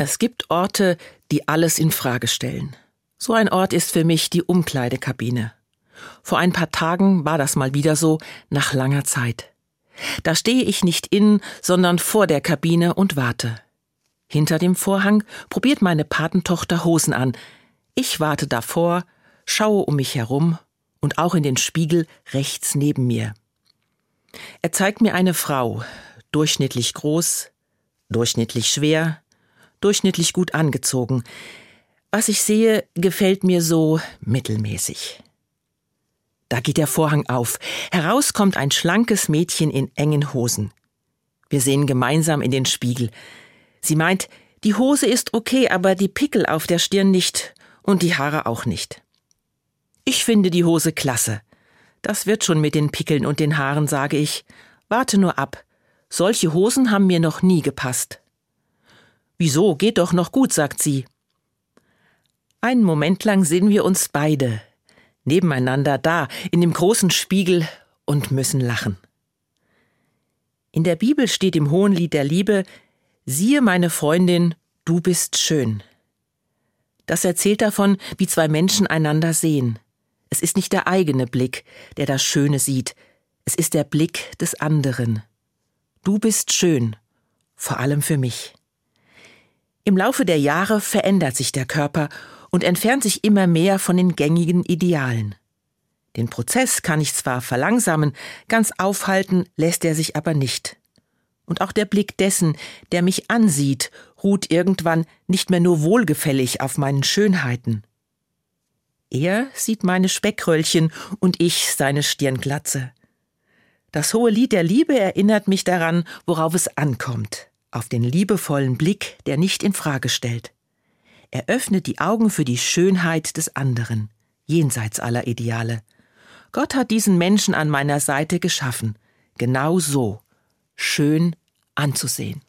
Es gibt Orte, die alles in Frage stellen. So ein Ort ist für mich die Umkleidekabine. Vor ein paar Tagen war das mal wieder so, nach langer Zeit. Da stehe ich nicht in, sondern vor der Kabine und warte. Hinter dem Vorhang probiert meine Patentochter Hosen an. Ich warte davor, schaue um mich herum und auch in den Spiegel rechts neben mir. Er zeigt mir eine Frau, durchschnittlich groß, durchschnittlich schwer, durchschnittlich gut angezogen. Was ich sehe, gefällt mir so mittelmäßig. Da geht der Vorhang auf. Heraus kommt ein schlankes Mädchen in engen Hosen. Wir sehen gemeinsam in den Spiegel. Sie meint, die Hose ist okay, aber die Pickel auf der Stirn nicht und die Haare auch nicht. Ich finde die Hose klasse. Das wird schon mit den Pickeln und den Haaren, sage ich. Warte nur ab. Solche Hosen haben mir noch nie gepasst. Wieso, geht doch noch gut, sagt sie. Einen Moment lang sehen wir uns beide, nebeneinander da, in dem großen Spiegel und müssen lachen. In der Bibel steht im Hohenlied der Liebe, siehe meine Freundin, du bist schön. Das erzählt davon, wie zwei Menschen einander sehen. Es ist nicht der eigene Blick, der das Schöne sieht, es ist der Blick des anderen. Du bist schön, vor allem für mich. Im Laufe der Jahre verändert sich der Körper und entfernt sich immer mehr von den gängigen Idealen. Den Prozess kann ich zwar verlangsamen, ganz aufhalten lässt er sich aber nicht. Und auch der Blick dessen, der mich ansieht, ruht irgendwann nicht mehr nur wohlgefällig auf meinen Schönheiten. Er sieht meine Speckröllchen und ich seine Stirnglatze. Das hohe Lied der Liebe erinnert mich daran, worauf es ankommt auf den liebevollen Blick, der nicht in Frage stellt. Er öffnet die Augen für die Schönheit des anderen, jenseits aller Ideale. Gott hat diesen Menschen an meiner Seite geschaffen, genau so, schön anzusehen.